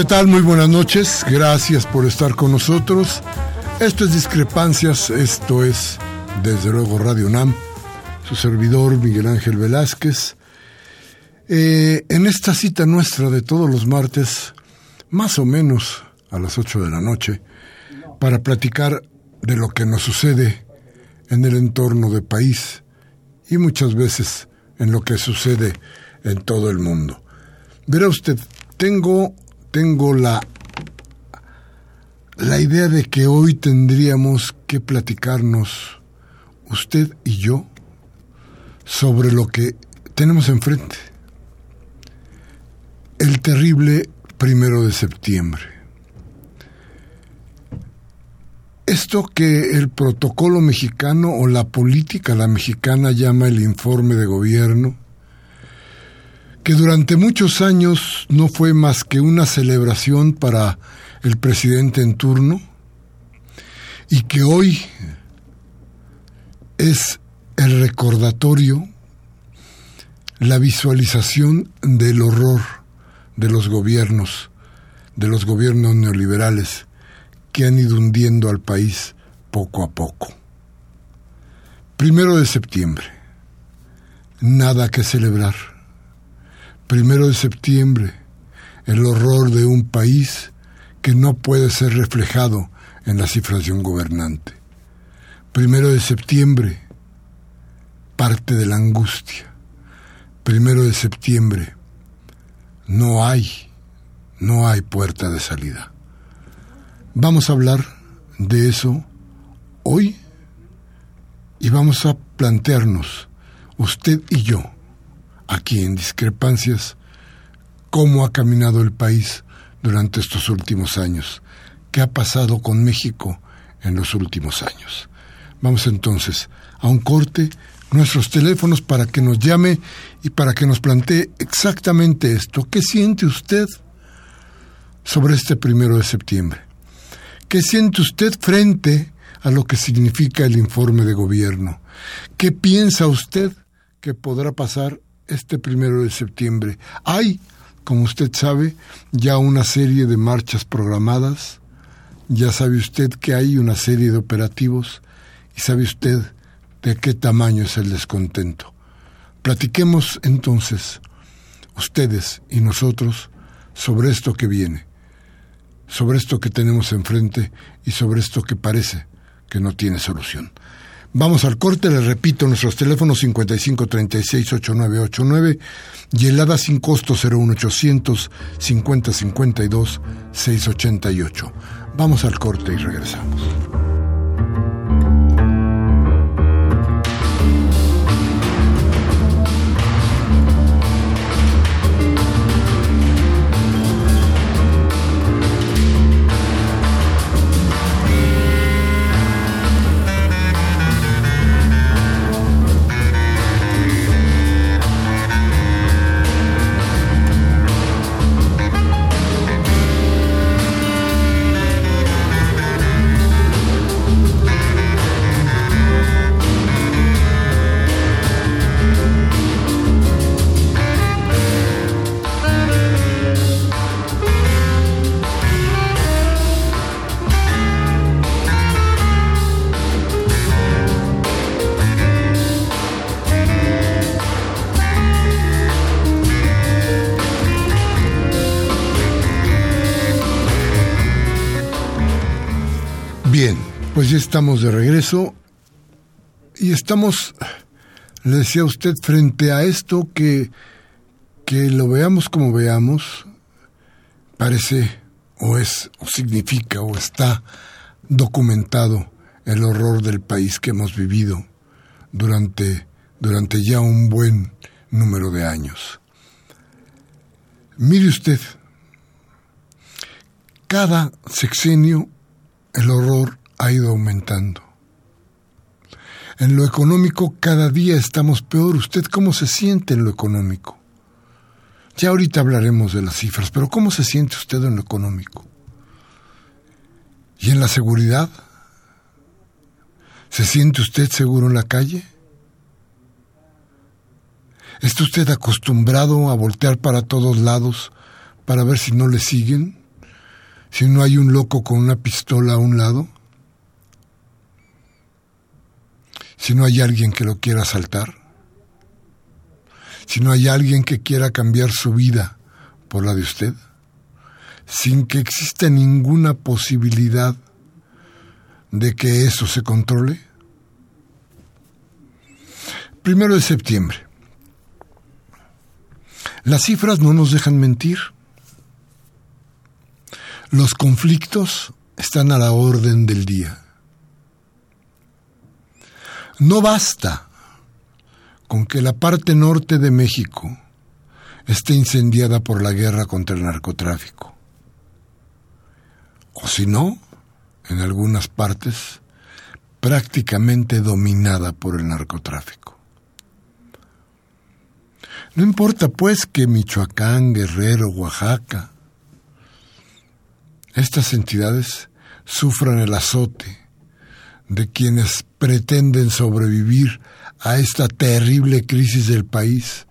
¿Qué tal? Muy buenas noches. Gracias por estar con nosotros. Esto es Discrepancias, esto es desde luego Radio NAM, su servidor Miguel Ángel Velázquez. Eh, en esta cita nuestra de todos los martes, más o menos a las 8 de la noche, para platicar de lo que nos sucede en el entorno del país y muchas veces en lo que sucede en todo el mundo. Verá usted, tengo tengo la, la idea de que hoy tendríamos que platicarnos usted y yo sobre lo que tenemos enfrente. El terrible primero de septiembre. Esto que el protocolo mexicano o la política la mexicana llama el informe de gobierno, que durante muchos años no fue más que una celebración para el presidente en turno y que hoy es el recordatorio, la visualización del horror de los gobiernos, de los gobiernos neoliberales que han ido hundiendo al país poco a poco. Primero de septiembre, nada que celebrar Primero de septiembre, el horror de un país que no puede ser reflejado en la un gobernante. Primero de septiembre, parte de la angustia. Primero de septiembre, no hay, no hay puerta de salida. Vamos a hablar de eso hoy y vamos a plantearnos, usted y yo, aquí en discrepancias, cómo ha caminado el país durante estos últimos años, qué ha pasado con México en los últimos años. Vamos entonces a un corte, nuestros teléfonos para que nos llame y para que nos plantee exactamente esto. ¿Qué siente usted sobre este primero de septiembre? ¿Qué siente usted frente a lo que significa el informe de gobierno? ¿Qué piensa usted que podrá pasar este primero de septiembre. Hay, como usted sabe, ya una serie de marchas programadas, ya sabe usted que hay una serie de operativos y sabe usted de qué tamaño es el descontento. Platiquemos entonces, ustedes y nosotros, sobre esto que viene, sobre esto que tenemos enfrente y sobre esto que parece que no tiene solución. Vamos al corte, les repito, nuestros teléfonos 5536-8989 y helada sin costo 01800 5052 688. Vamos al corte y regresamos. Estamos de regreso y estamos, le decía usted, frente a esto que, que lo veamos como veamos, parece o es o significa o está documentado el horror del país que hemos vivido durante, durante ya un buen número de años. Mire usted, cada sexenio el horror ha ido aumentando. En lo económico cada día estamos peor. ¿Usted cómo se siente en lo económico? Ya ahorita hablaremos de las cifras, pero ¿cómo se siente usted en lo económico? ¿Y en la seguridad? ¿Se siente usted seguro en la calle? ¿Está usted acostumbrado a voltear para todos lados para ver si no le siguen? ¿Si no hay un loco con una pistola a un lado? ¿Si no hay alguien que lo quiera asaltar? ¿Si no hay alguien que quiera cambiar su vida por la de usted? Sin que exista ninguna posibilidad de que eso se controle? Primero de septiembre. Las cifras no nos dejan mentir. Los conflictos están a la orden del día. No basta con que la parte norte de México esté incendiada por la guerra contra el narcotráfico. O si no, en algunas partes, prácticamente dominada por el narcotráfico. No importa pues que Michoacán, Guerrero, Oaxaca, estas entidades sufran el azote de quienes pretenden sobrevivir a esta terrible crisis del país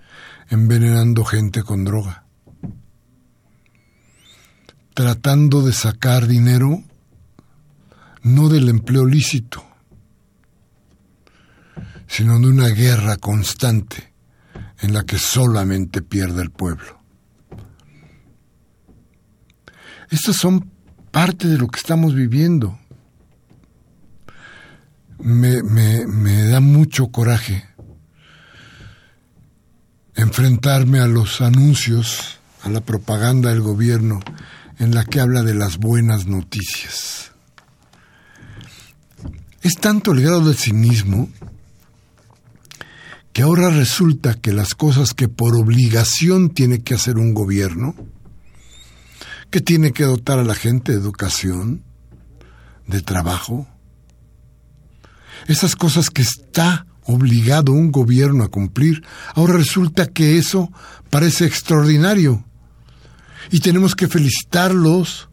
envenenando gente con droga, tratando de sacar dinero no del empleo lícito, sino de una guerra constante en la que solamente pierde el pueblo. Estas son parte de lo que estamos viviendo. Me, me, da mucho coraje enfrentarme a los anuncios, a la propaganda del gobierno en la que habla de las buenas noticias. Es tanto el grado del cinismo que ahora resulta que las cosas que por obligación tiene que hacer un gobierno, que tiene que dotar a la gente de educación, de trabajo, esas cosas que está obligado un gobierno a cumplir, ahora resulta que eso parece extraordinario. Y tenemos que felicitarlos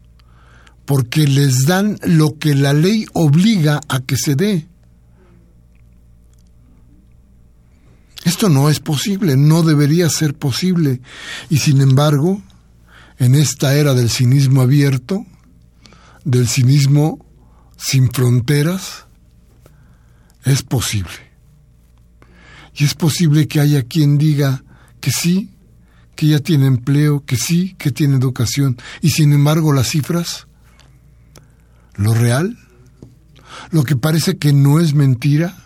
porque les dan lo que la ley obliga a que se dé. Esto no es posible, no debería ser posible. Y sin embargo, en esta era del cinismo abierto, del cinismo sin fronteras, es posible. Y es posible que haya quien diga que sí, que ya tiene empleo, que sí, que tiene educación. Y sin embargo las cifras, lo real, lo que parece que no es mentira,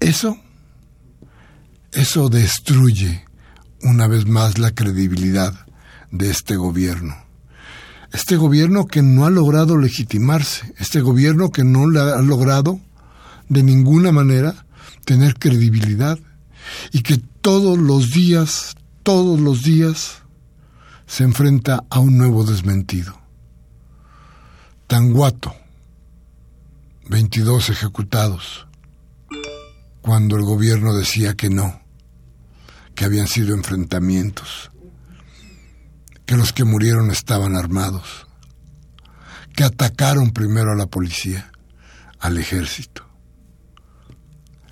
eso eso destruye una vez más la credibilidad de este gobierno. Este gobierno que no ha logrado legitimarse, este gobierno que no ha logrado de ninguna manera tener credibilidad y que todos los días, todos los días se enfrenta a un nuevo desmentido. Tanguato, 22 ejecutados, cuando el gobierno decía que no que habían sido enfrentamientos, que los que murieron estaban armados, que atacaron primero a la policía, al ejército.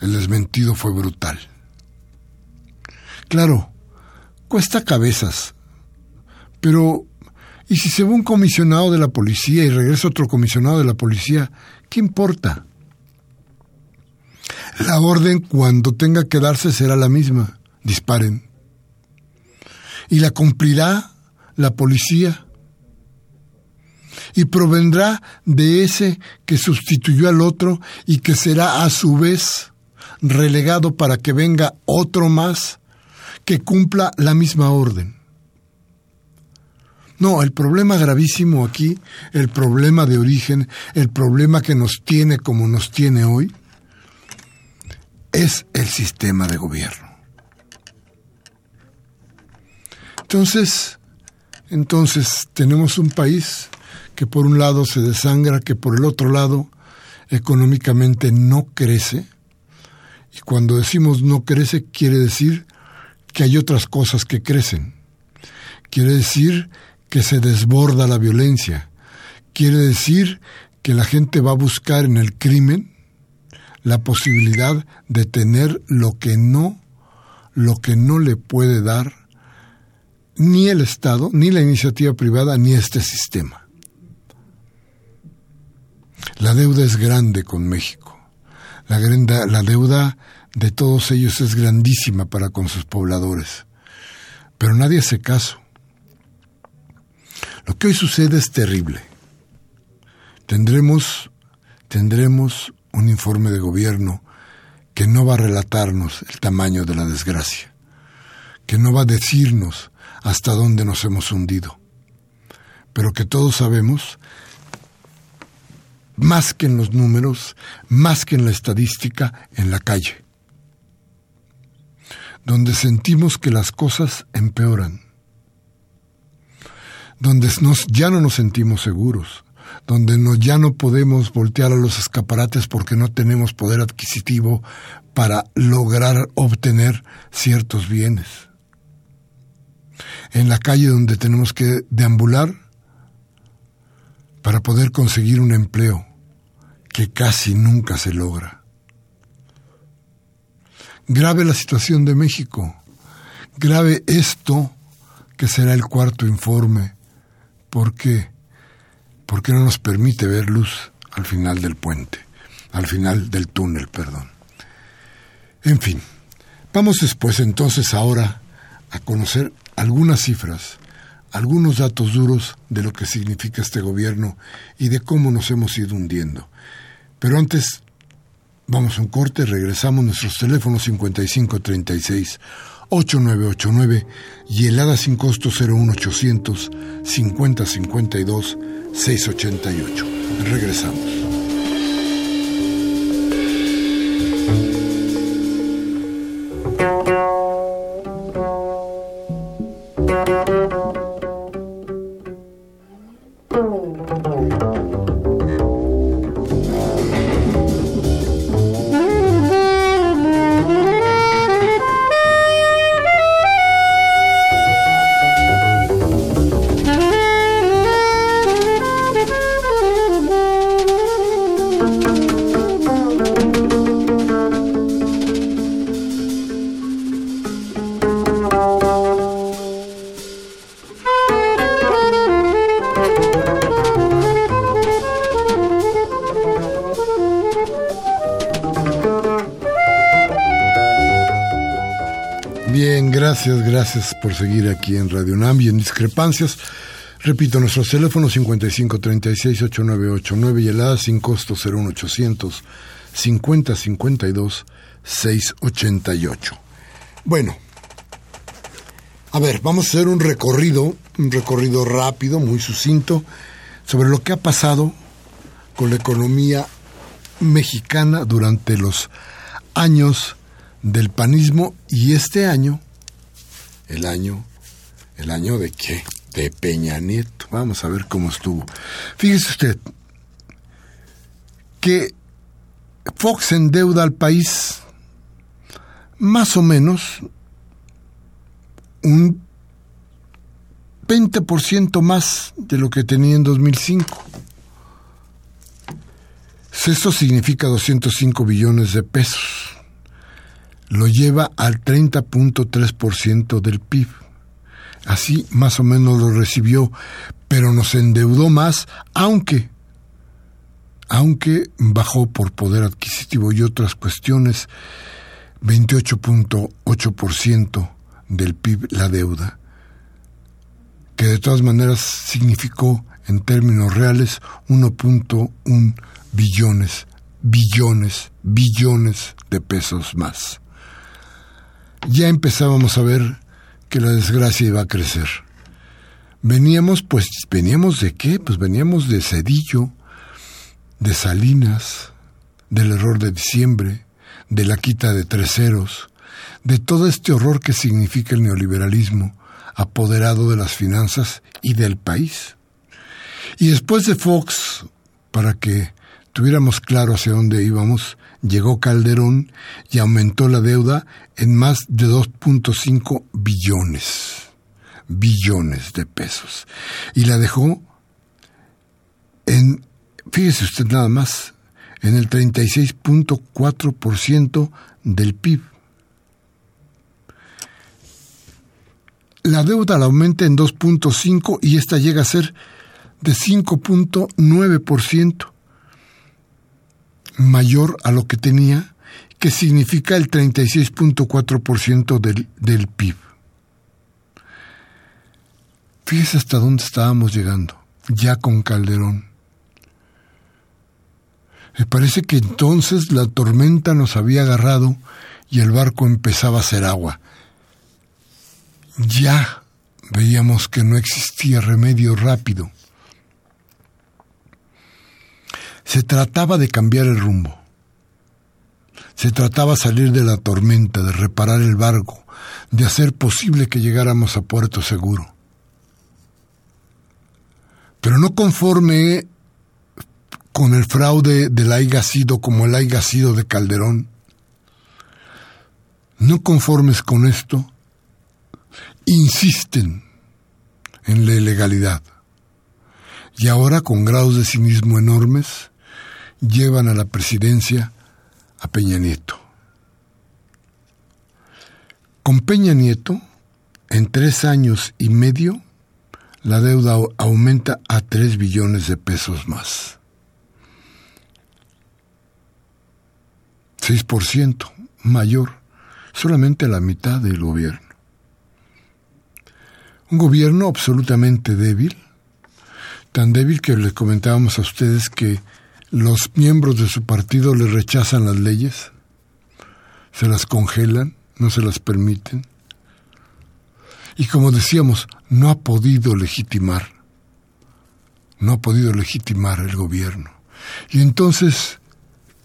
El desmentido fue brutal. Claro, cuesta cabezas, pero ¿y si se va un comisionado de la policía y regresa otro comisionado de la policía? ¿Qué importa? La orden cuando tenga que darse será la misma disparen. Y la cumplirá la policía. y provendrá de ese que sustituyó al otro y que será a su vez relegado para que venga otro más que cumpla la misma orden. No, el problema gravísimo aquí, el problema de origen, el problema que nos tiene como nos tiene hoy, es el sistema de gobierno. Entonces, entonces tenemos un país que por un lado se desangra, que por el otro lado económicamente no crece. Y cuando decimos no crece, quiere decir que hay otras cosas que crecen. Quiere decir que se desborda la violencia. Quiere decir que la gente va a buscar en el crimen la posibilidad de tener lo que no lo que no le puede dar ni el Estado, ni la iniciativa privada, ni este sistema. La deuda es grande con México. La, deuda de todos ellos es grandísima para con sus pobladores. Pero nadie hace caso. Lo que hoy sucede es terrible. Tendremos, tendremos un informe de gobierno que no va a relatarnos el tamaño de la desgracia, que no va a decirnos hasta dónde nos hemos hundido, pero que todos sabemos, más que en los números, más que en la estadística, en la calle, donde sentimos que las cosas empeoran donde ya no nos sentimos seguros, donde ya no podemos voltear a los escaparates porque no tenemos poder adquisitivo para lograr obtener ciertos bienes. En la calle donde tenemos que deambular para poder conseguir un empleo que casi nunca se logra. Grave la situación de México, grave esto que será el cuarto informe ¿Por qué? Porque no nos permite ver luz al final del puente, al final del túnel, perdón. En fin, vamos después entonces ahora a conocer algunas cifras, algunos datos duros de lo que significa este gobierno y de cómo nos hemos ido hundiendo. Pero antes, vamos a un corte, regresamos nuestros teléfonos 5536 8989 y helada sin costo 01800 5052 688. Regresamos. Gracias, por seguir aquí en Radio Nambi en Discrepancias. Repito, nuestros teléfonos 5536-8989 y el A sin costo 01800 5052 688. Bueno, a ver, vamos a hacer un recorrido, un recorrido rápido, muy sucinto, sobre lo que ha pasado con la economía mexicana durante los años del panismo y este año el año, el año de qué? De Peña Nieto. Vamos a ver cómo estuvo. Fíjese usted que Fox endeuda al país más o menos un 20% más de lo que tenía en 2005. Esto significa 205 billones de pesos lo lleva al 30.3% del PIB. Así más o menos lo recibió, pero nos endeudó más, aunque, aunque bajó por poder adquisitivo y otras cuestiones, 28.8% del PIB la deuda, que de todas maneras significó en términos reales 1.1 billones, billones, billones de pesos más. Ya empezábamos a ver que la desgracia iba a crecer. Veníamos, pues, veníamos de qué? Pues veníamos de Cedillo, de Salinas, del error de diciembre, de la quita de tres ceros, de todo este horror que significa el neoliberalismo, apoderado de las finanzas y del país. Y después de Fox, para que tuviéramos claro hacia dónde íbamos, llegó Calderón y aumentó la deuda en más de 2.5 billones, billones de pesos. Y la dejó en, fíjese usted nada más, en el 36.4% del PIB. La deuda la aumenta en 2.5 y esta llega a ser de 5.9% mayor a lo que tenía, que significa el 36.4% del, del PIB. Fíjese hasta dónde estábamos llegando, ya con Calderón. Me parece que entonces la tormenta nos había agarrado y el barco empezaba a hacer agua. Ya veíamos que no existía remedio rápido. Se trataba de cambiar el rumbo. Se trataba de salir de la tormenta, de reparar el barco, de hacer posible que llegáramos a puerto seguro. Pero no conforme con el fraude del haya sido como el haya sido de Calderón, no conformes con esto, insisten en la ilegalidad. Y ahora, con grados de cinismo enormes, llevan a la presidencia a Peña Nieto. Con Peña Nieto, en tres años y medio, la deuda aumenta a tres billones de pesos más. 6% mayor, solamente la mitad del gobierno. Un gobierno absolutamente débil, tan débil que les comentábamos a ustedes que los miembros de su partido le rechazan las leyes, se las congelan, no se las permiten. Y como decíamos, no ha podido legitimar, no ha podido legitimar el gobierno. Y entonces,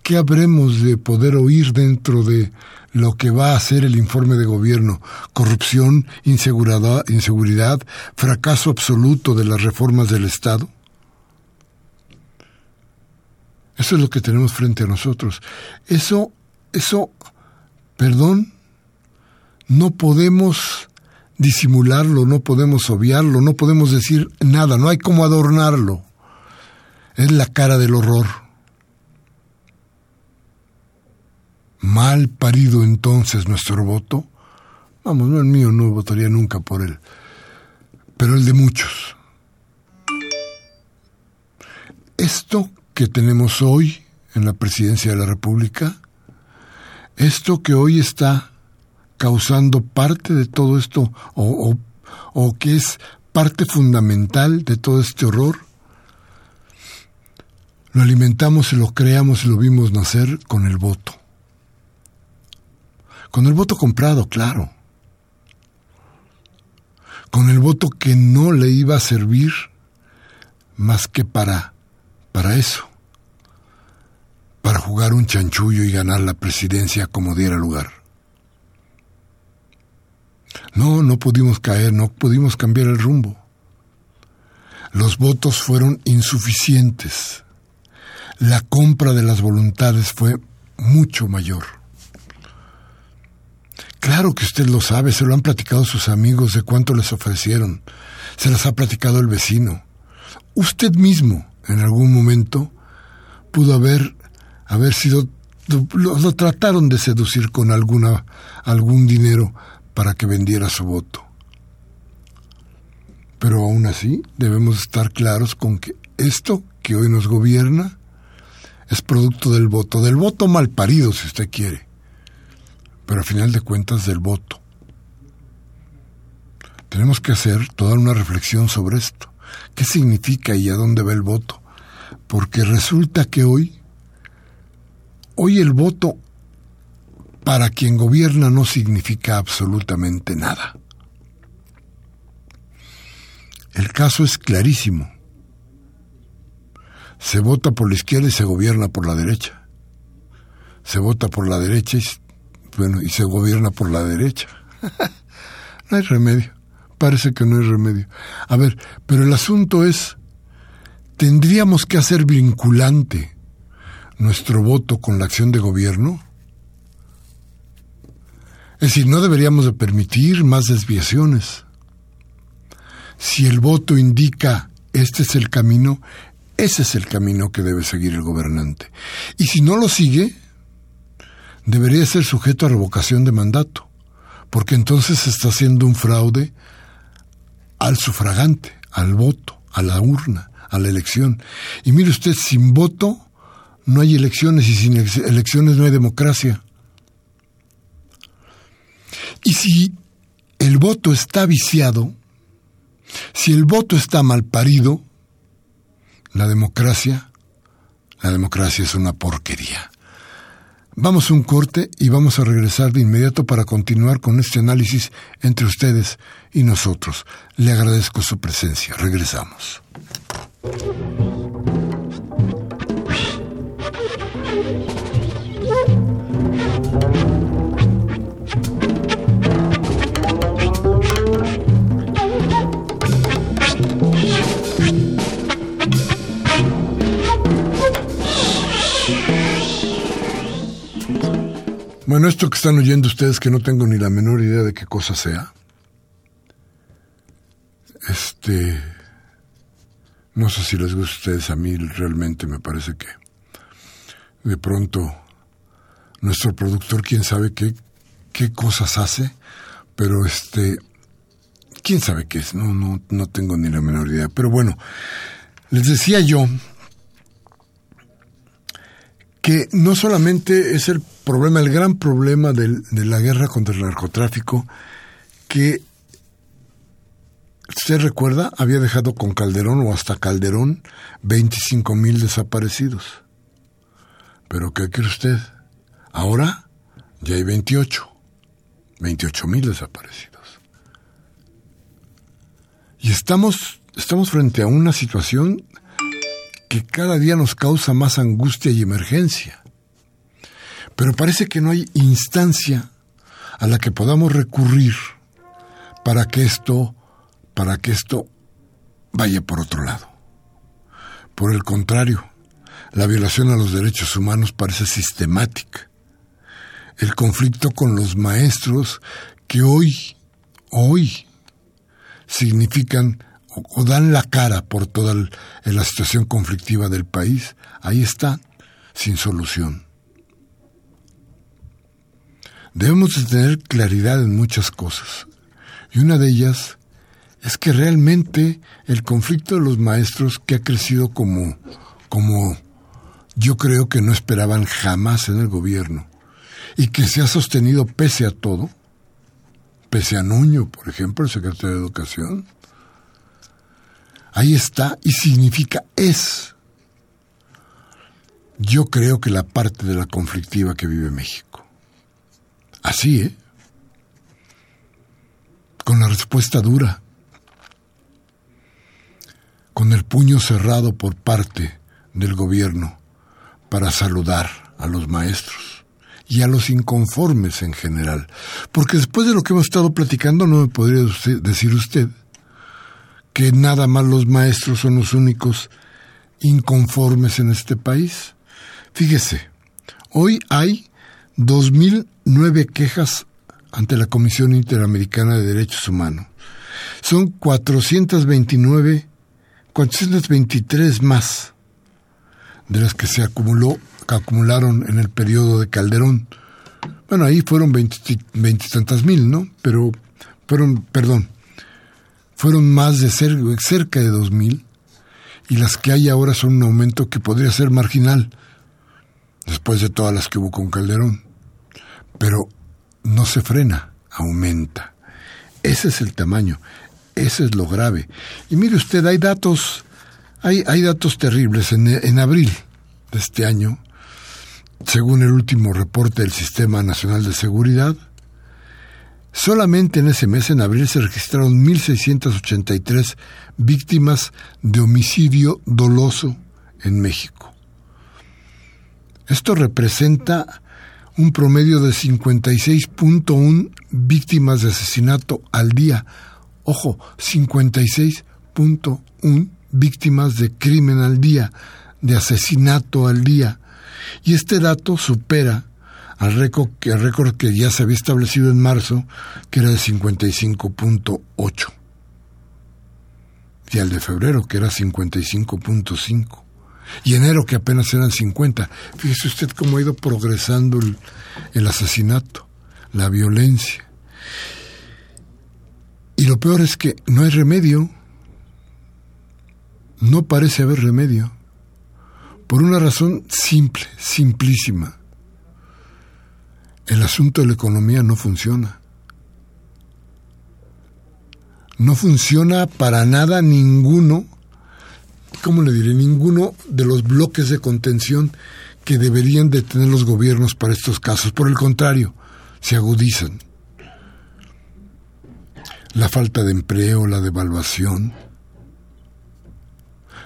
¿qué habremos de poder oír dentro de lo que va a ser el informe de gobierno? Corrupción, inseguridad, inseguridad fracaso absoluto de las reformas del Estado. Eso es lo que tenemos frente a nosotros. Eso, eso, perdón, no podemos disimularlo, no podemos obviarlo, no podemos decir nada, no hay como adornarlo. Es la cara del horror. Mal parido entonces nuestro voto. Vamos, no el mío, no votaría nunca por él, pero el de muchos. Esto que tenemos hoy en la presidencia de la República, esto que hoy está causando parte de todo esto, o, o, que es parte fundamental de todo este horror, lo alimentamos y lo creamos y lo vimos nacer con el voto. Con el voto comprado, claro. Con el voto que no le iba a servir más que para para eso, para jugar un chanchullo y ganar la presidencia como diera lugar. No, no pudimos caer, no pudimos cambiar el rumbo. Los votos fueron insuficientes. La compra de las voluntades fue mucho mayor. Claro que usted lo sabe, se lo han platicado sus amigos de cuánto les ofrecieron, se las ha platicado el vecino. Usted mismo en algún momento pudo haber, haber sido, lo, trataron de seducir con alguna, algún dinero para que vendiera su voto. Pero aún así debemos estar claros con que esto que hoy nos gobierna es producto del voto, del voto mal parido si usted quiere, pero al final de cuentas del voto. Tenemos que hacer toda una reflexión sobre esto. ¿Qué significa y a dónde va el voto? Porque resulta que hoy, hoy el voto para quien gobierna no significa absolutamente nada. El caso es clarísimo. Se vota por la izquierda y se gobierna por la derecha. Se vota por la derecha y, bueno, y se gobierna por la derecha. no hay remedio. Parece que no hay remedio. A ver, pero el asunto es, ¿tendríamos que hacer vinculante nuestro voto con la acción de gobierno? Es decir, no deberíamos de permitir más desviaciones. Si el voto indica este es el camino, ese es el camino que debe seguir el gobernante. Y si no lo sigue, debería ser sujeto a revocación de mandato, porque entonces se está haciendo un fraude al sufragante, al voto, a la urna, a la elección. Y mire usted, sin voto no hay elecciones y sin elecciones no hay democracia. Y si el voto está viciado, si el voto está mal parido, la democracia, la democracia es una porquería. Vamos a un corte y vamos a regresar de inmediato para continuar con este análisis entre ustedes y nosotros. Le agradezco su presencia. Regresamos. Bueno, esto que están oyendo ustedes, que no tengo ni la menor idea de qué cosa sea, este, no sé si les gusta a ustedes, a mí realmente me parece que de pronto nuestro productor, quién sabe qué, qué cosas hace, pero este, quién sabe qué es, no, no, no tengo ni la menor idea. Pero bueno, les decía yo que no solamente es el problema, el gran problema de la guerra contra el narcotráfico, que usted recuerda, había dejado con Calderón o hasta Calderón 25 mil desaparecidos. Pero ¿qué quiere usted? Ahora ya hay 28, 28 mil desaparecidos. Y estamos, estamos frente a una situación que cada día nos causa más angustia y emergencia. Pero parece que no hay instancia a la que podamos recurrir para que esto, para que esto vaya por otro lado. Por el contrario, la violación a los derechos humanos parece sistemática. El conflicto con los maestros que hoy, hoy, significan o, dan la cara por toda la situación conflictiva del país, ahí está, sin solución. Debemos de tener claridad en muchas cosas. Y una de ellas es que realmente el conflicto de los maestros que ha crecido como, como yo creo que no esperaban jamás en el gobierno y que se ha sostenido pese a todo, pese a Nuño, por ejemplo, el secretario de Educación, Ahí está y significa es. Yo creo que la parte de la conflictiva que vive México. Así, ¿eh? Con la respuesta dura. Con el puño cerrado por parte del gobierno para saludar a los maestros y a los inconformes en general. Porque después de lo que hemos estado platicando no me podría decir usted que nada más los maestros son los únicos inconformes en este país. Fíjese, hoy hay 2.009 quejas ante la Comisión Interamericana de Derechos Humanos. Son 429, 423 más de las que se acumuló, que acumularon en el periodo de Calderón. Bueno, ahí fueron veintitantas mil, ¿no? Pero fueron, perdón, fueron más de cerca de 2.000 y las que hay ahora son un aumento que podría ser marginal después de todas las que hubo con Calderón. Pero no se frena, aumenta. Ese es el tamaño. Eso es lo grave. Y mire usted, hay datos, hay, hay datos terribles. En, en abril de este año, según el último reporte del Sistema Nacional de Seguridad, solamente en ese mes, en abril, se registraron 1.683 víctimas de homicidio doloso en México. Esto representa un promedio de 56.1 víctimas de asesinato al día. Ojo, 56.1 víctimas de crimen al día, de asesinato al día. Y este dato supera al récord el récord que ya se había establecido en marzo, que era de 55.8. Y al de febrero, que era 55.5 y enero que apenas eran 50. Fíjese usted cómo ha ido progresando el, el asesinato, la violencia. Y lo peor es que no hay remedio, no parece haber remedio, por una razón simple, simplísima. El asunto de la economía no funciona. No funciona para nada ninguno ¿cómo le diré? Ninguno de los bloques de contención que deberían de tener los gobiernos para estos casos. Por el contrario, se agudizan. La falta de empleo, la devaluación,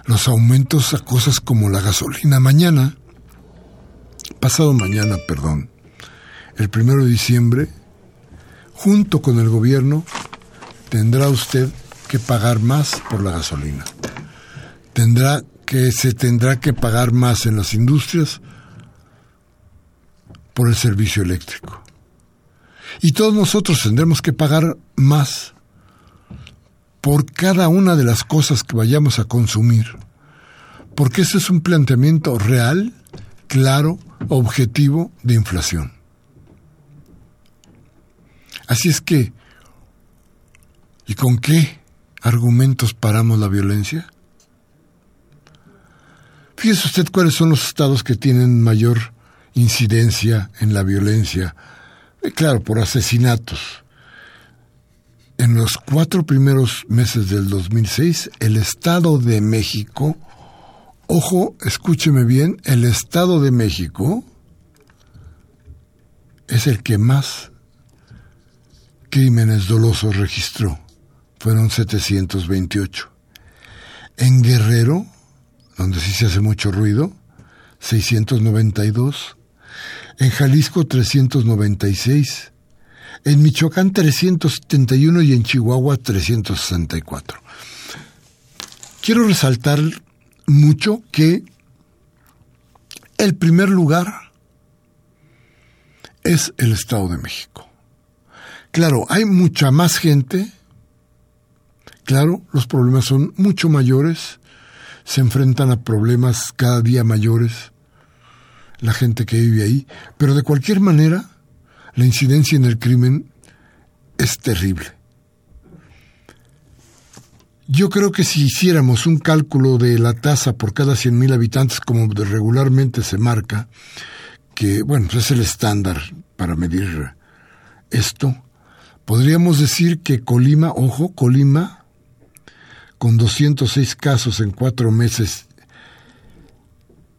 los aumentos a cosas como la gasolina. Mañana, pasado mañana, perdón, el primero de diciembre, junto con el gobierno, tendrá usted que pagar más por la gasolina tendrá que se tendrá que pagar más en las industrias por el servicio eléctrico. Y todos nosotros tendremos que pagar más por cada una de las cosas que vayamos a consumir. Porque ese es un planteamiento real, claro, objetivo de inflación. Así es que, ¿y con qué argumentos paramos la violencia? Fíjese usted cuáles son los estados que tienen mayor incidencia en la violencia. Eh, claro, por asesinatos. En los cuatro primeros meses del 2006, el Estado de México, ojo, escúcheme bien, el Estado de México es el que más crímenes dolosos registró. Fueron 728. En Guerrero, donde sí se hace mucho ruido, 692, en Jalisco 396, en Michoacán 371 y en Chihuahua 364. Quiero resaltar mucho que el primer lugar es el Estado de México. Claro, hay mucha más gente, claro, los problemas son mucho mayores, se enfrentan a problemas cada día mayores. La gente que vive ahí, pero de cualquier manera la incidencia en el crimen es terrible. Yo creo que si hiciéramos un cálculo de la tasa por cada 100.000 habitantes, como regularmente se marca, que bueno, es el estándar para medir esto, podríamos decir que Colima, ojo, Colima con 206 casos en cuatro meses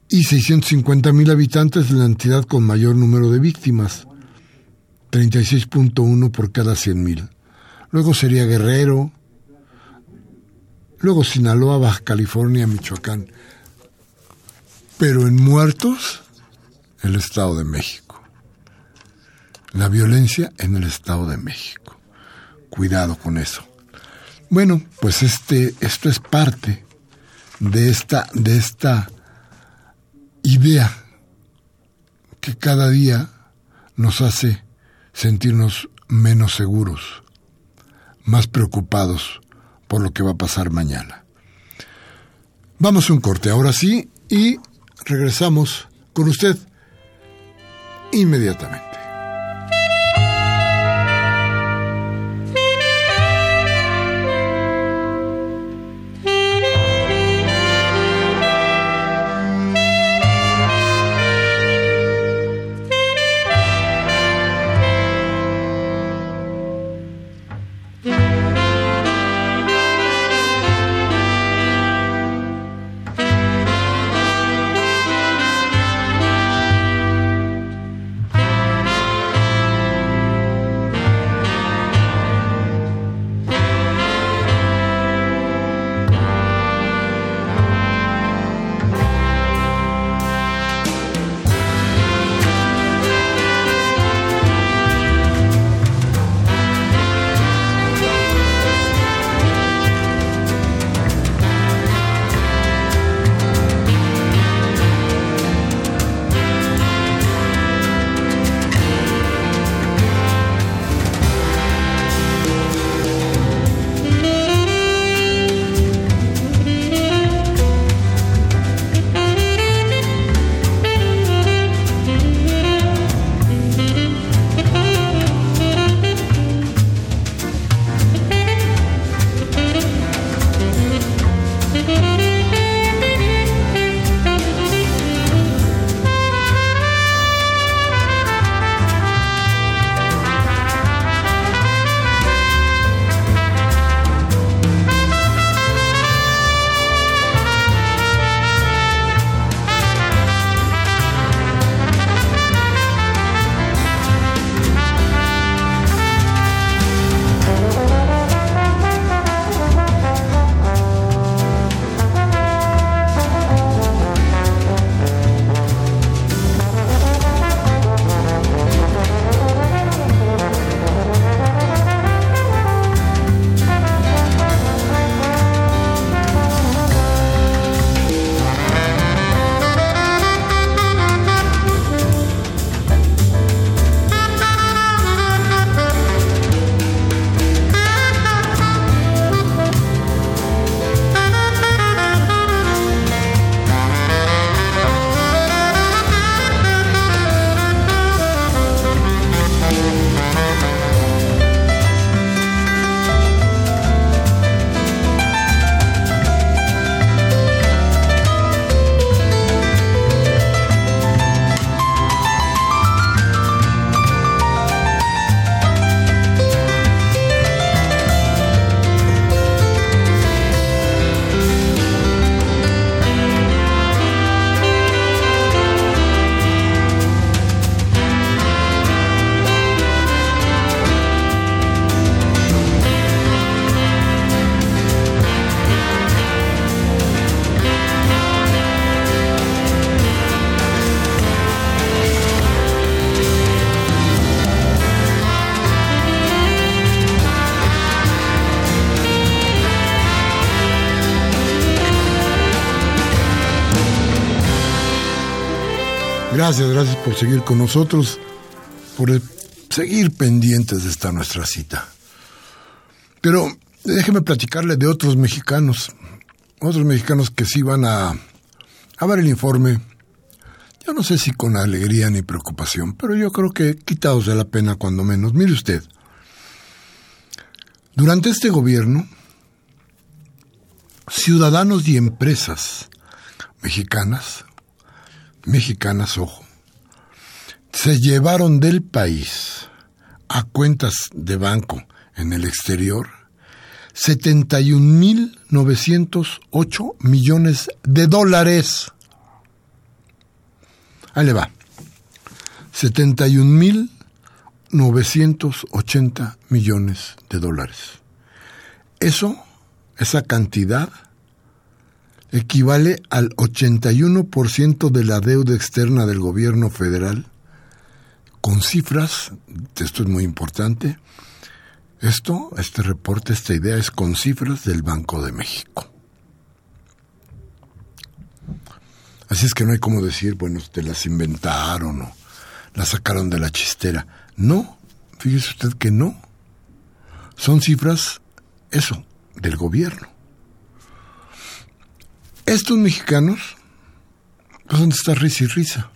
y 650 mil habitantes de la entidad con mayor número de víctimas, 36.1 por cada 100 mil. Luego sería Guerrero, luego Sinaloa, Baja California, Michoacán. Pero en muertos, el Estado de México. La violencia en el Estado de México. Cuidado con eso. Bueno, pues este, esto es parte de esta, de esta idea que cada día nos hace sentirnos menos seguros, más preocupados por lo que va a pasar mañana. Vamos a un corte ahora sí y regresamos con usted inmediatamente. Gracias, gracias por seguir con nosotros, por seguir pendientes de esta nuestra cita. Pero déjeme platicarle de otros mexicanos, otros mexicanos que sí van a, a ver el informe. Yo no sé si con alegría ni preocupación, pero yo creo que quitados de la pena cuando menos. Mire usted, durante este gobierno, ciudadanos y empresas mexicanas, mexicanas, ojo, se llevaron del país a cuentas de banco en el exterior 71.908 millones de dólares. Ahí le va. 71.980 millones de dólares. Eso, esa cantidad, equivale al 81% de la deuda externa del gobierno federal, con cifras, esto es muy importante, esto, este reporte, esta idea es con cifras del Banco de México. Así es que no hay como decir, bueno, te las inventaron o las sacaron de la chistera. No, fíjese usted que no. Son cifras, eso, del gobierno. Estos mexicanos, pues ¿dónde está risa y risa?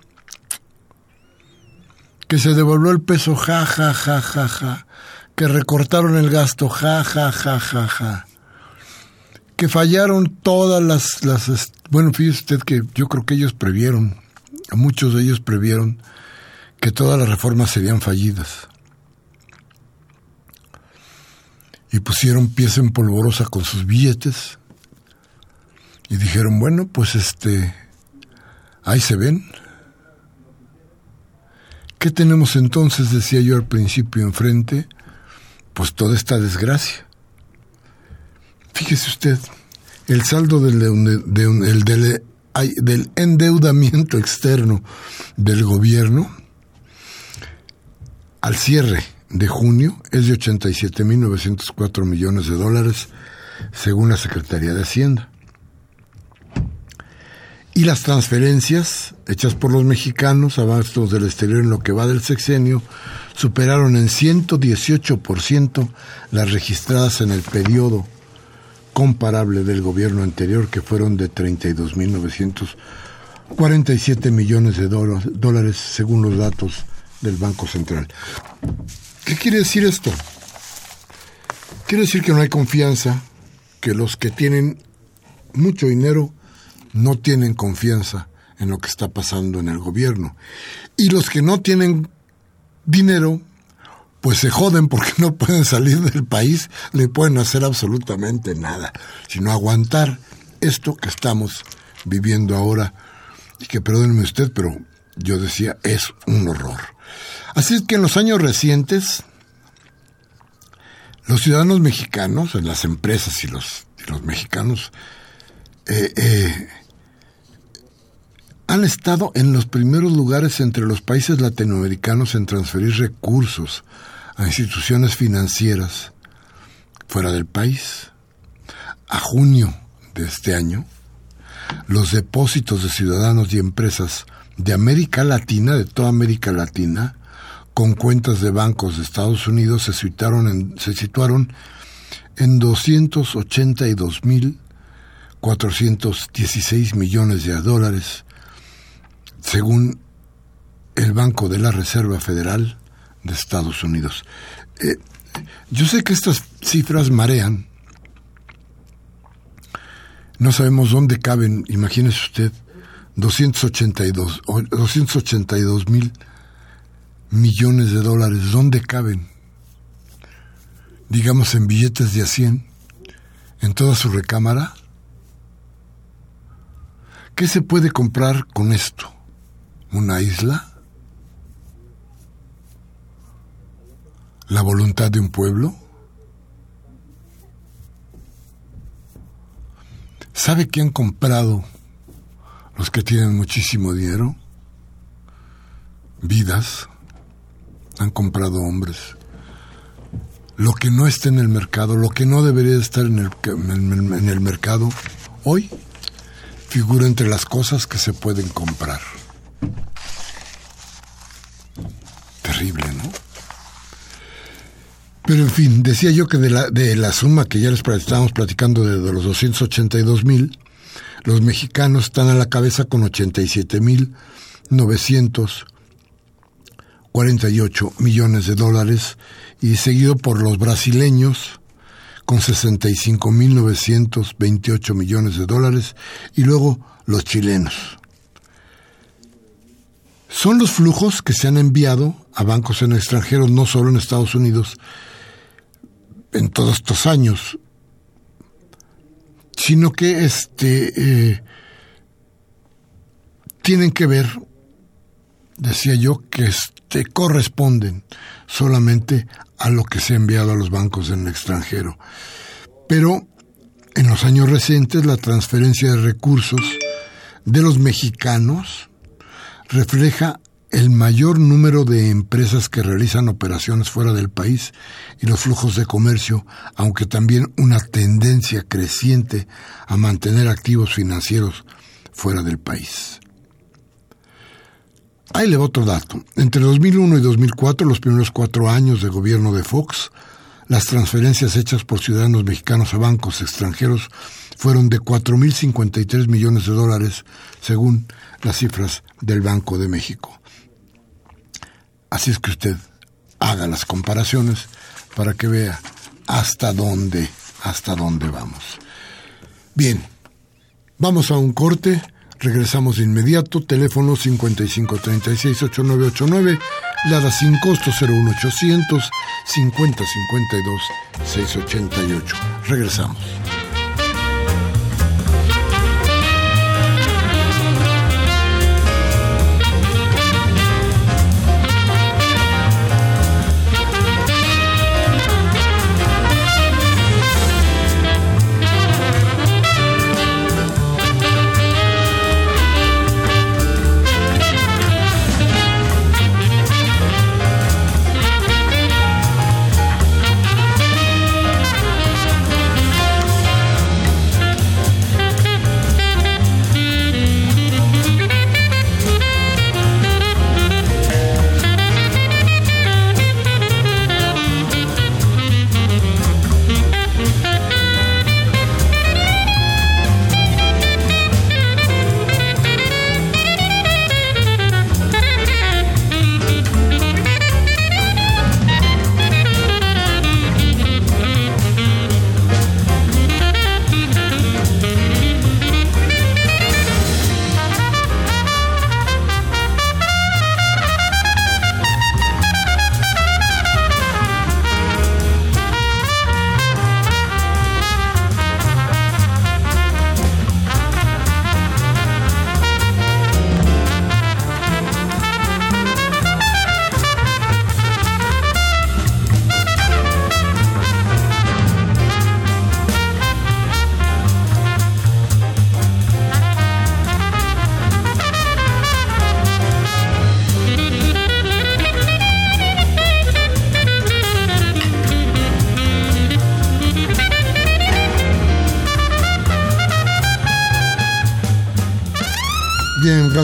Que se devolvió el peso, ja, ja, ja, ja, ja. Que recortaron el gasto, ja, ja, ja, ja, ja. Que fallaron todas las, las... Bueno, fíjese usted que yo creo que ellos previeron, muchos de ellos previeron que todas las reformas serían fallidas. Y pusieron pieza en polvorosa con sus billetes y dijeron, bueno, pues este, ahí se ven. ¿Qué tenemos entonces? Decía yo al principio enfrente, pues toda esta desgracia. Fíjese usted, el saldo del, del, del endeudamiento externo del gobierno al cierre de junio es de 87.904 millones de dólares, según la Secretaría de Hacienda. Y las transferencias hechas por los mexicanos a bastos del exterior en lo que va del sexenio superaron en 118% las registradas en el periodo comparable del gobierno anterior, que fueron de 32.947 millones de dólares, según los datos del Banco Central. ¿Qué quiere decir esto? Quiere decir que no hay confianza, que los que tienen mucho dinero no tienen confianza en lo que está pasando en el gobierno. Y los que no tienen dinero, pues se joden porque no pueden salir del país, le pueden hacer absolutamente nada, sino aguantar esto que estamos viviendo ahora. Y que perdónenme usted, pero yo decía, es un horror. Así es que en los años recientes, los ciudadanos mexicanos, las empresas y los, los mexicanos, eh, eh, han estado en los primeros lugares entre los países latinoamericanos en transferir recursos a instituciones financieras fuera del país. A junio de este año, los depósitos de ciudadanos y empresas de América Latina, de toda América Latina, con cuentas de bancos de Estados Unidos se situaron en, se situaron en 282.416 millones de dólares, según el Banco de la Reserva Federal de Estados Unidos. Eh, yo sé que estas cifras marean. No sabemos dónde caben, imagínese usted, 282 282 mil millones de dólares, ¿dónde caben? Digamos en billetes de a 100, en toda su recámara. ¿Qué se puede comprar con esto? Una isla, la voluntad de un pueblo. ¿Sabe qué han comprado los que tienen muchísimo dinero? Vidas. Han comprado hombres. Lo que no está en el mercado, lo que no debería estar en el, en el mercado, hoy figura entre las cosas que se pueden comprar. Pero en fin, decía yo que de la, de la suma que ya les estábamos platicando de, de los 282 mil, los mexicanos están a la cabeza con 87 mil 948 millones de dólares y seguido por los brasileños con 65 mil 928 millones de dólares y luego los chilenos. Son los flujos que se han enviado a bancos en extranjeros, no solo en Estados Unidos, en todos estos años, sino que este eh, tienen que ver, decía yo, que este, corresponden solamente a lo que se ha enviado a los bancos en el extranjero. Pero en los años recientes la transferencia de recursos de los mexicanos refleja el mayor número de empresas que realizan operaciones fuera del país y los flujos de comercio, aunque también una tendencia creciente a mantener activos financieros fuera del país. Ahí le va otro dato. Entre 2001 y 2004, los primeros cuatro años de gobierno de Fox, las transferencias hechas por ciudadanos mexicanos a bancos extranjeros fueron de 4.053 millones de dólares, según las cifras del Banco de México. Así es que usted haga las comparaciones para que vea hasta dónde, hasta dónde vamos. Bien, vamos a un corte, regresamos de inmediato, teléfono 5536-8989, Lada sin costo 01800 5052 688. Regresamos.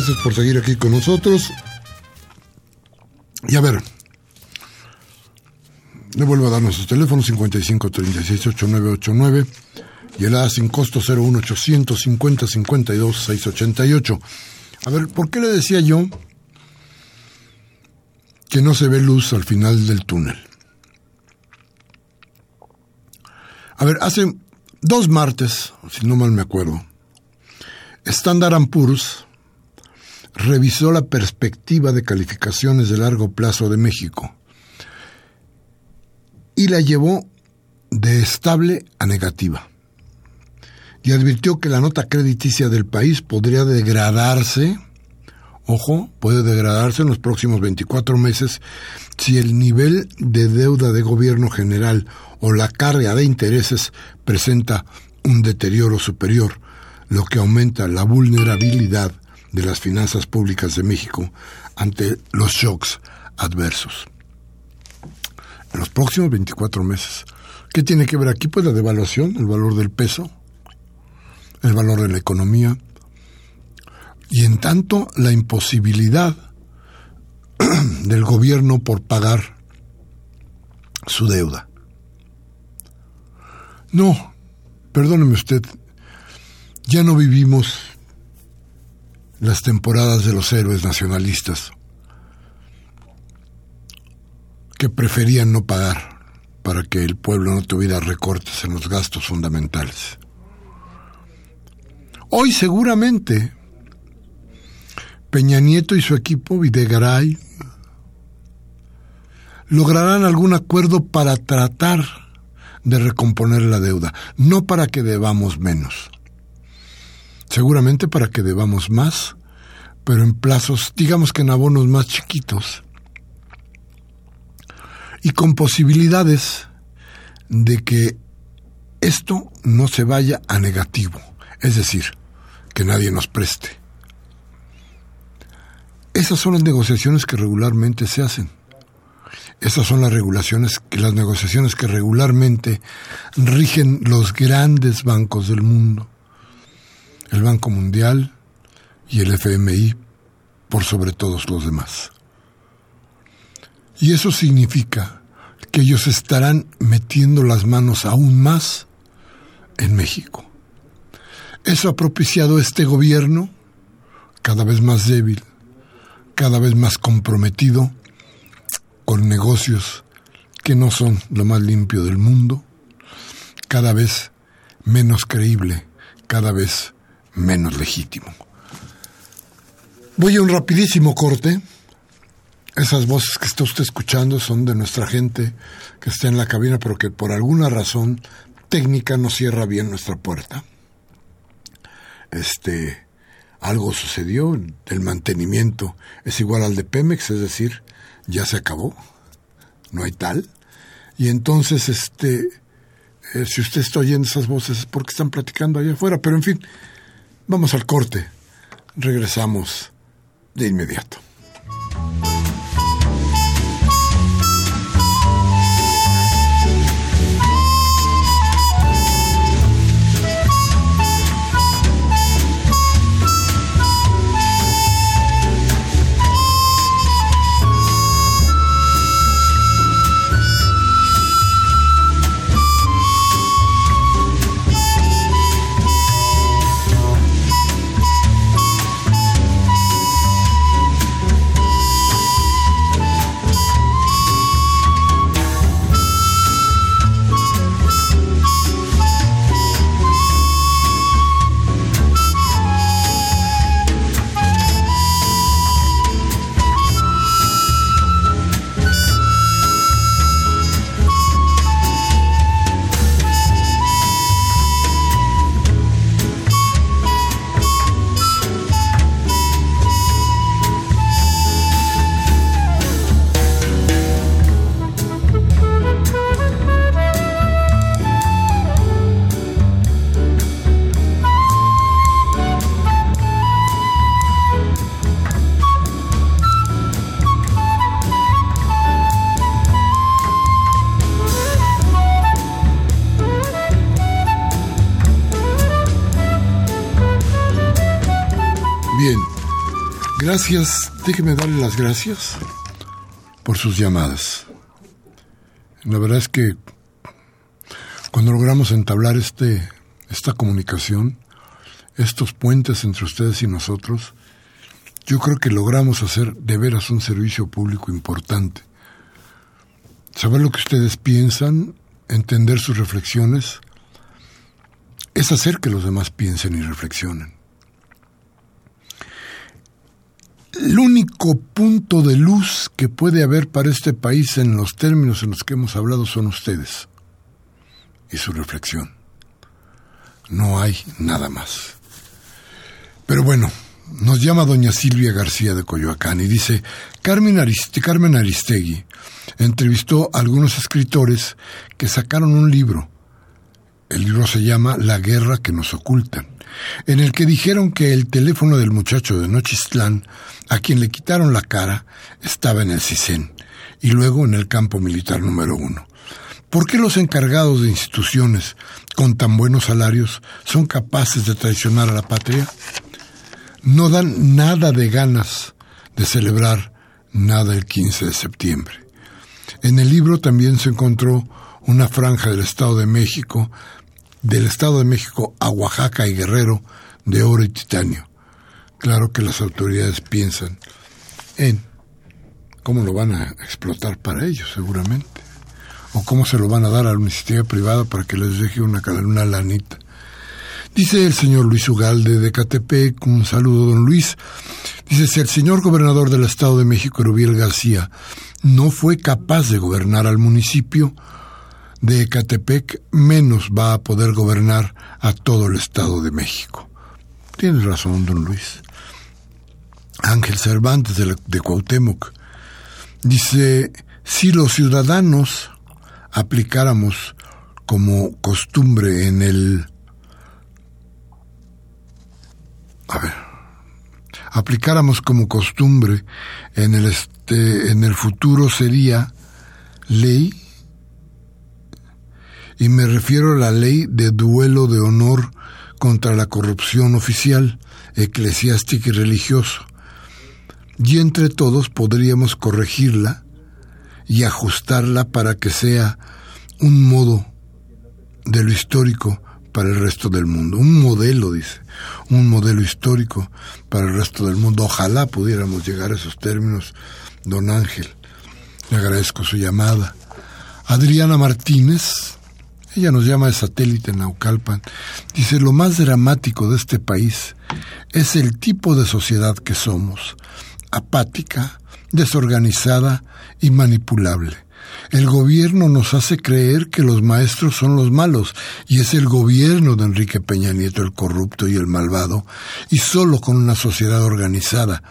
Gracias por seguir aquí con nosotros. Y a ver, le vuelvo a dar nuestros teléfonos 55 36 8989 y el A sin costo 01800 50 52 688. A ver, ¿por qué le decía yo que no se ve luz al final del túnel? A ver, hace dos martes, si no mal me acuerdo, Standard Poor's revisó la perspectiva de calificaciones de largo plazo de México y la llevó de estable a negativa. Y advirtió que la nota crediticia del país podría degradarse, ojo, puede degradarse en los próximos 24 meses si el nivel de deuda de gobierno general o la carga de intereses presenta un deterioro superior, lo que aumenta la vulnerabilidad de las finanzas públicas de México ante los shocks adversos. En los próximos 24 meses. ¿Qué tiene que ver aquí? Pues la devaluación, el valor del peso, el valor de la economía y en tanto la imposibilidad del gobierno por pagar su deuda. No, perdóneme usted, ya no vivimos las temporadas de los héroes nacionalistas que preferían no pagar para que el pueblo no tuviera recortes en los gastos fundamentales. Hoy seguramente Peña Nieto y su equipo, Videgaray, lograrán algún acuerdo para tratar de recomponer la deuda, no para que debamos menos. Seguramente para que debamos más, pero en plazos, digamos que en abonos más chiquitos, y con posibilidades de que esto no se vaya a negativo, es decir, que nadie nos preste. Esas son las negociaciones que regularmente se hacen. Esas son las regulaciones, las negociaciones que regularmente rigen los grandes bancos del mundo. El Banco Mundial y el FMI por sobre todos los demás. Y eso significa que ellos estarán metiendo las manos aún más en México. Eso ha propiciado este gobierno cada vez más débil, cada vez más comprometido con negocios que no son lo más limpio del mundo, cada vez menos creíble, cada vez menos legítimo. Voy a un rapidísimo corte. Esas voces que está usted escuchando son de nuestra gente que está en la cabina, pero que por alguna razón técnica no cierra bien nuestra puerta. Este, algo sucedió, el mantenimiento es igual al de Pemex, es decir, ya se acabó, no hay tal. Y entonces, este, eh, si usted está oyendo esas voces es porque están platicando allá afuera, pero en fin, vamos al corte, regresamos de inmediato. Gracias, déjeme darle las gracias por sus llamadas. La verdad es que cuando logramos entablar este, esta comunicación, estos puentes entre ustedes y nosotros, yo creo que logramos hacer de veras un servicio público importante. Saber lo que ustedes piensan, entender sus reflexiones, es hacer que los demás piensen y reflexionen. El único punto de luz que puede haber para este país en los términos en los que hemos hablado son ustedes y su reflexión. No hay nada más. Pero bueno, nos llama doña Silvia García de Coyoacán y dice, Carmen, Aristegui entrevistó a algunos escritores que sacaron un libro. El libro se llama La guerra que nos ocultan en el que dijeron que el teléfono del muchacho de Nochistlán, a quien le quitaron la cara, estaba en el CISEN y luego en el campo militar número uno. ¿Por qué los encargados de instituciones con tan buenos salarios son capaces de traicionar a la patria? No dan nada de ganas de celebrar nada el 15 de septiembre. En el libro también se encontró una franja del Estado de México del Estado de México a Oaxaca y Guerrero de oro y titanio. Claro que las autoridades piensan en cómo lo van a explotar para ellos, seguramente. O cómo se lo van a dar a la iniciativa privada para que les deje una, una lanita. Dice el señor Luis Ugalde de Catepec, un saludo, don Luis. Dice, si el señor gobernador del Estado de México, Rubiel García, no fue capaz de gobernar al municipio de Ecatepec, menos va a poder gobernar a todo el Estado de México. Tienes razón, don Luis. Ángel Cervantes de, de Cuauhtémoc dice, si los ciudadanos aplicáramos como costumbre en el... A ver, aplicáramos como costumbre en el, este, en el futuro sería ley, y me refiero a la ley de duelo de honor contra la corrupción oficial, eclesiástica y religioso. Y entre todos podríamos corregirla y ajustarla para que sea un modo de lo histórico para el resto del mundo. Un modelo, dice, un modelo histórico para el resto del mundo. Ojalá pudiéramos llegar a esos términos, don Ángel. Le agradezco su llamada. Adriana Martínez, ella nos llama de satélite Naucalpan, dice, lo más dramático de este país es el tipo de sociedad que somos, apática, desorganizada y manipulable el gobierno nos hace creer que los maestros son los malos, y es el gobierno de Enrique Peña Nieto el corrupto y el malvado, y solo con una sociedad organizada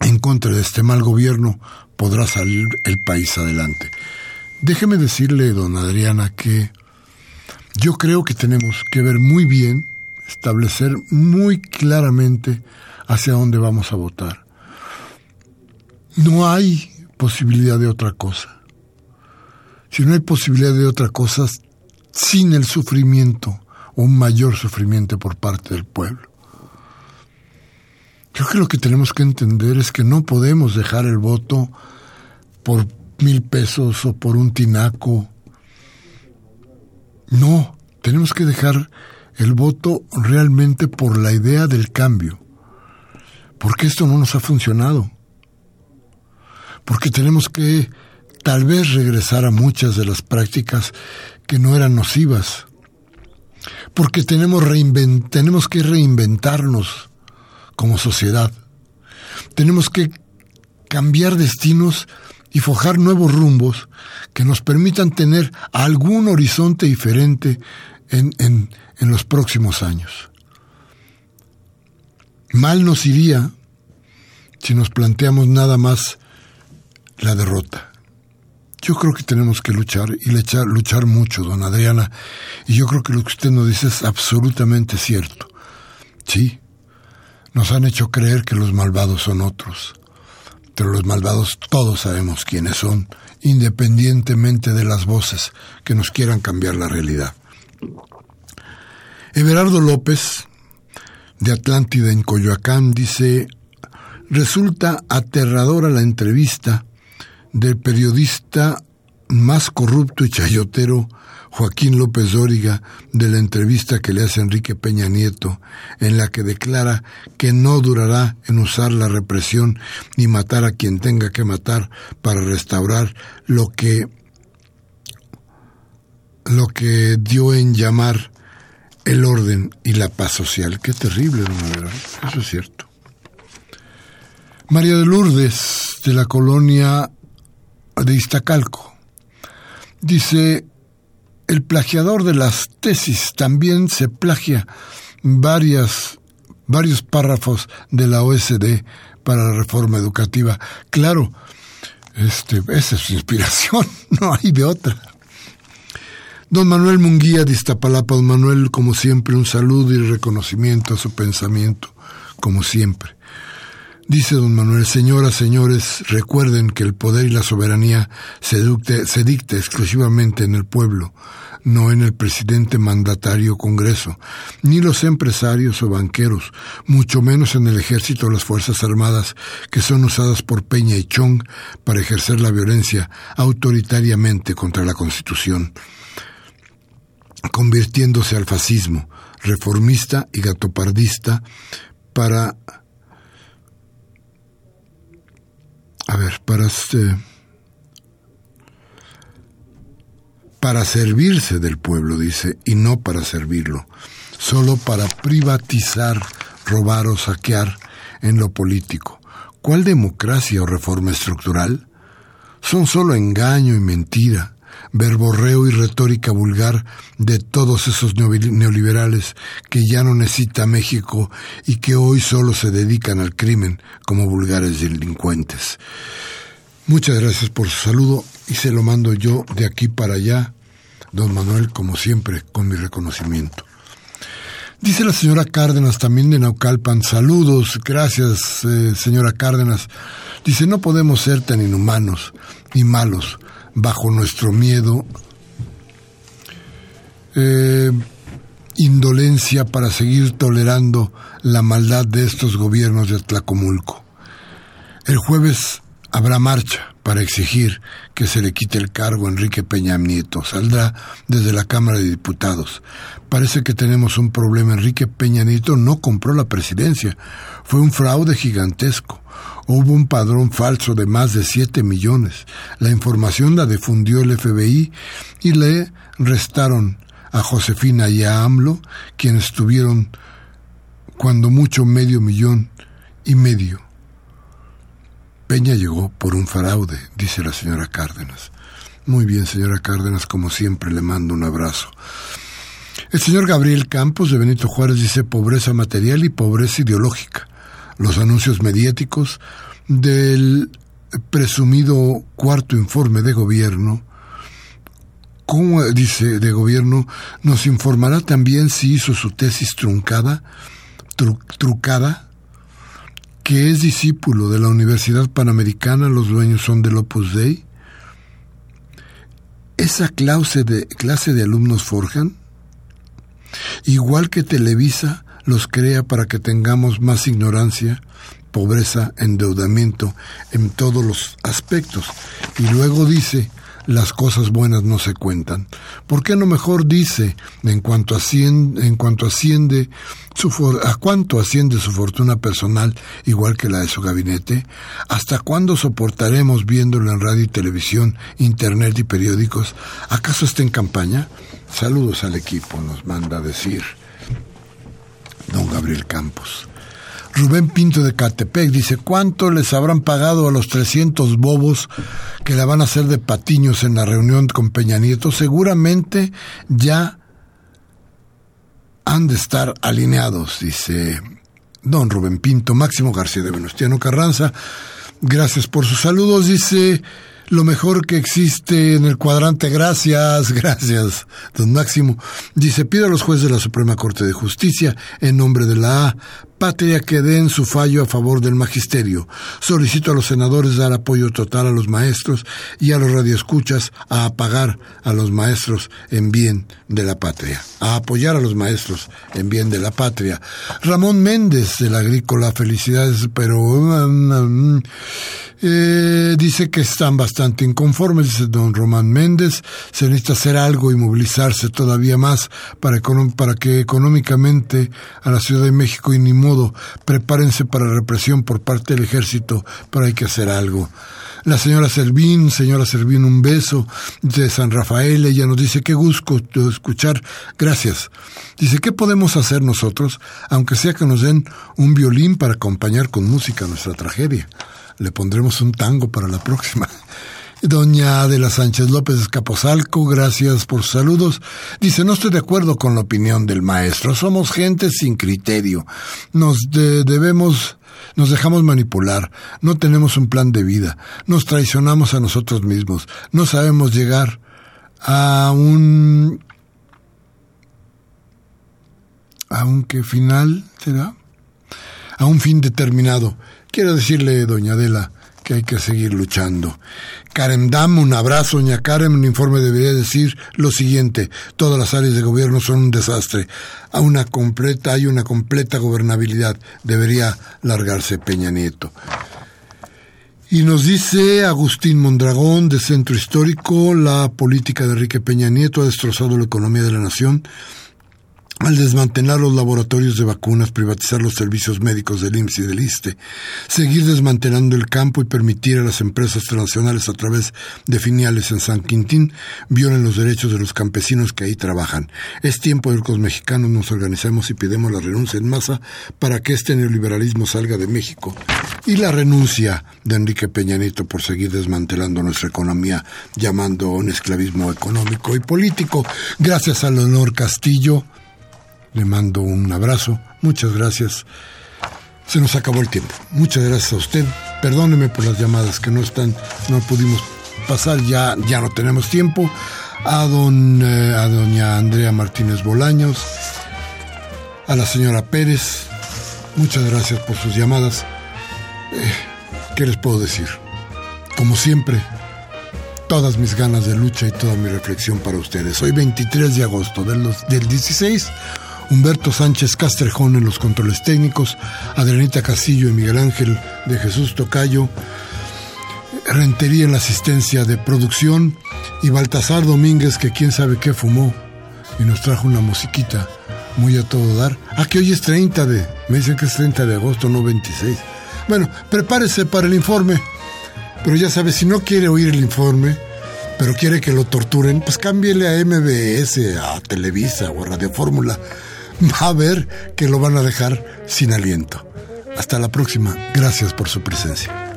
en contra de este mal gobierno podrá salir el país adelante. Déjeme decirle, don Adriana, que yo creo que tenemos que ver muy bien, establecer muy claramente hacia dónde vamos a votar. No hay posibilidad de otra cosa si no hay posibilidad de otra cosa sin el sufrimiento un mayor sufrimiento por parte del pueblo. Creo que lo que tenemos que entender es que no podemos dejar el voto por mil pesos o por un tinaco. No, tenemos que dejar el voto realmente por la idea del cambio. Porque esto no nos ha funcionado. Porque tenemos que tal vez regresar a muchas de las prácticas que no eran nocivas, porque tenemos, tenemos que reinventarnos como sociedad, tenemos que cambiar destinos y forjar nuevos rumbos que nos permitan tener algún horizonte diferente en, en, los próximos años. Mal nos iría si nos planteamos nada más la derrota. Yo creo que tenemos que luchar y luchar, luchar mucho, don Adriana. Y yo creo que lo que usted nos dice es absolutamente cierto. Sí, nos han hecho creer que los malvados son otros. Pero los malvados todos sabemos quiénes son, independientemente de las voces que nos quieran cambiar la realidad. Everardo López, de Atlántida en Coyoacán, dice, resulta aterradora la entrevista del periodista más corrupto y chayotero Joaquín López Dóriga de la entrevista que le hace Enrique Peña Nieto, en la que declara que no durará en usar la represión ni matar a quien tenga que matar para restaurar lo que lo que dio en llamar el orden y la paz social. Qué terrible, don Eso es cierto. María de Lourdes, de la colonia de Iztacalco. Dice, el plagiador de las tesis también se plagia varias, varios párrafos de la OSD para la reforma educativa. Claro, este, esa es su inspiración, no hay de otra. Don Manuel Munguía de Iztapalapa, don Manuel, como siempre, un saludo y reconocimiento a su pensamiento, como siempre. Dice don Manuel, señoras, señores, recuerden que el poder y la soberanía se, dicta exclusivamente en el pueblo, no en el presidente mandatario Congreso, ni los empresarios o banqueros, mucho menos en el ejército o las Fuerzas Armadas que son usadas por Peña y Chong para ejercer la violencia autoritariamente contra la Constitución. convirtiéndose al fascismo, reformista y gatopardista, para... A ver, para... Este, para servirse del pueblo, dice, y no para servirlo, solo para privatizar, robar o saquear en lo político. ¿Cuál democracia o reforma estructural? Son solo engaño y mentira, verborreo y retórica vulgar de todos esos neoliberales que ya no necesita México y que hoy solo se dedican al crimen como vulgares delincuentes. Muchas gracias por su saludo y se lo mando yo de aquí para allá, don Manuel, como siempre, con mi reconocimiento. Dice la señora Cárdenas también de Naucalpan, saludos, gracias eh, señora Cárdenas. Dice, no podemos ser tan inhumanos ni malos bajo nuestro miedo, eh, indolencia para seguir tolerando la maldad de estos gobiernos de Tlacomulco. El jueves habrá marcha para exigir que se le quite el cargo a Enrique Peña Nieto. Saldrá desde la Cámara de Diputados. Parece que tenemos un problema. Enrique Peña Nieto no compró la presidencia. Fue un fraude gigantesco. Hubo un padrón falso de más de 7 millones. La información la difundió el FBI y le restaron a Josefina y a AMLO, quienes tuvieron cuando mucho medio millón y medio. Peña llegó por un fraude, dice la señora Cárdenas. Muy bien, señora Cárdenas, como siempre le mando un abrazo. El señor Gabriel Campos de Benito Juárez dice pobreza material y pobreza ideológica los anuncios mediáticos del presumido cuarto informe de gobierno, como dice de gobierno, nos informará también si hizo su tesis truncada, trucada, que es discípulo de la Universidad Panamericana, los dueños son del Opus Dei. Esa clase de, clase de alumnos forjan, igual que Televisa, los crea para que tengamos más ignorancia, pobreza, endeudamiento en todos los aspectos. Y luego dice, las cosas buenas no se cuentan. ¿Por qué no mejor dice en cuanto asciende, en cuanto asciende su a cuánto asciende su fortuna personal igual que la de su gabinete? ¿Hasta cuándo soportaremos viéndolo en radio y televisión, internet y periódicos? ¿Acaso está en campaña? Saludos al equipo, nos manda decir don Gabriel Campos. Rubén Pinto de Catepec dice, ¿cuánto les habrán pagado a los 300 bobos que la van a hacer de patiños en la reunión con Peña Nieto? Seguramente ya han de estar alineados, dice don Rubén Pinto. Máximo García de Venustiano Carranza, gracias por sus saludos, dice lo mejor que existe en el cuadrante. Gracias, gracias, don Máximo. Dice, pido a los jueces de la Suprema Corte de Justicia, en nombre de la A, patria que den su fallo a favor del magisterio. Solicito a los senadores dar apoyo total a los maestros y a los radioescuchas a apagar a los maestros en bien de la patria, a apoyar a los maestros en bien de la patria. Ramón Méndez de la Agrícola, felicidades, pero eh, dice que están bastante inconformes, dice don Román Méndez, se necesita hacer algo y movilizarse todavía más para, para que económicamente a la Ciudad de México y ni prepárense para represión por parte del ejército, pero hay que hacer algo. La señora Servín, señora Servín, un beso de San Rafael, ella nos dice, qué gusto escuchar, gracias. Dice, ¿qué podemos hacer nosotros, aunque sea que nos den un violín para acompañar con música nuestra tragedia? Le pondremos un tango para la próxima. Doña Adela Sánchez López Escaposalco, gracias por sus saludos. Dice, no estoy de acuerdo con la opinión del maestro. Somos gente sin criterio. Nos debemos, nos dejamos manipular. No tenemos un plan de vida. Nos traicionamos a nosotros mismos. No sabemos llegar a un, a un que final será, a un fin determinado. Quiero decirle, doña Adela, que hay que seguir luchando. Karen Dam, un abrazo, doña Karen, un informe debería decir lo siguiente, todas las áreas de gobierno son un desastre, una completa, hay una completa gobernabilidad, debería largarse Peña Nieto. Y nos dice Agustín Mondragón de Centro Histórico, la política de Enrique Peña Nieto ha destrozado la economía de la nación al desmantelar los laboratorios de vacunas, privatizar los servicios médicos del IMSS y del ISTE, seguir desmantelando el campo y permitir a las empresas transnacionales a través de filiales en San Quintín violen los derechos de los campesinos que ahí trabajan. Es tiempo de que los mexicanos nos organicemos y pidamos la renuncia en masa para que este neoliberalismo salga de México y la renuncia de Enrique Peña Nieto por seguir desmantelando nuestra economía, llamando a un esclavismo económico y político. Gracias a Leonor Castillo, le mando un abrazo. Muchas gracias. Se nos acabó el tiempo. Muchas gracias a usted. Perdóneme por las llamadas que no están, no pudimos pasar, ya, ya no tenemos tiempo. A, don, eh, a doña Andrea Martínez Bolaños, a la señora Pérez, muchas gracias por sus llamadas. Eh, ¿Qué les puedo decir? Como siempre, todas mis ganas de lucha y toda mi reflexión para ustedes. Hoy 23 de agosto del, del 16 Humberto Sánchez Castrejón en los controles técnicos, Adrianita Castillo y Miguel Ángel de Jesús Tocayo, Rentería en la asistencia de producción y Baltasar Domínguez que quién sabe qué fumó y nos trajo una musiquita muy a todo dar. Ah, que hoy es 30 de... Me dicen que es 30 de agosto, no 26. Bueno, prepárese para el informe. Pero ya sabe, si no quiere oír el informe, pero quiere que lo torturen, pues cámbiele a MBS, a Televisa o a Radio Fórmula va a ver que lo van a dejar sin aliento. Hasta la próxima. Gracias por su presencia.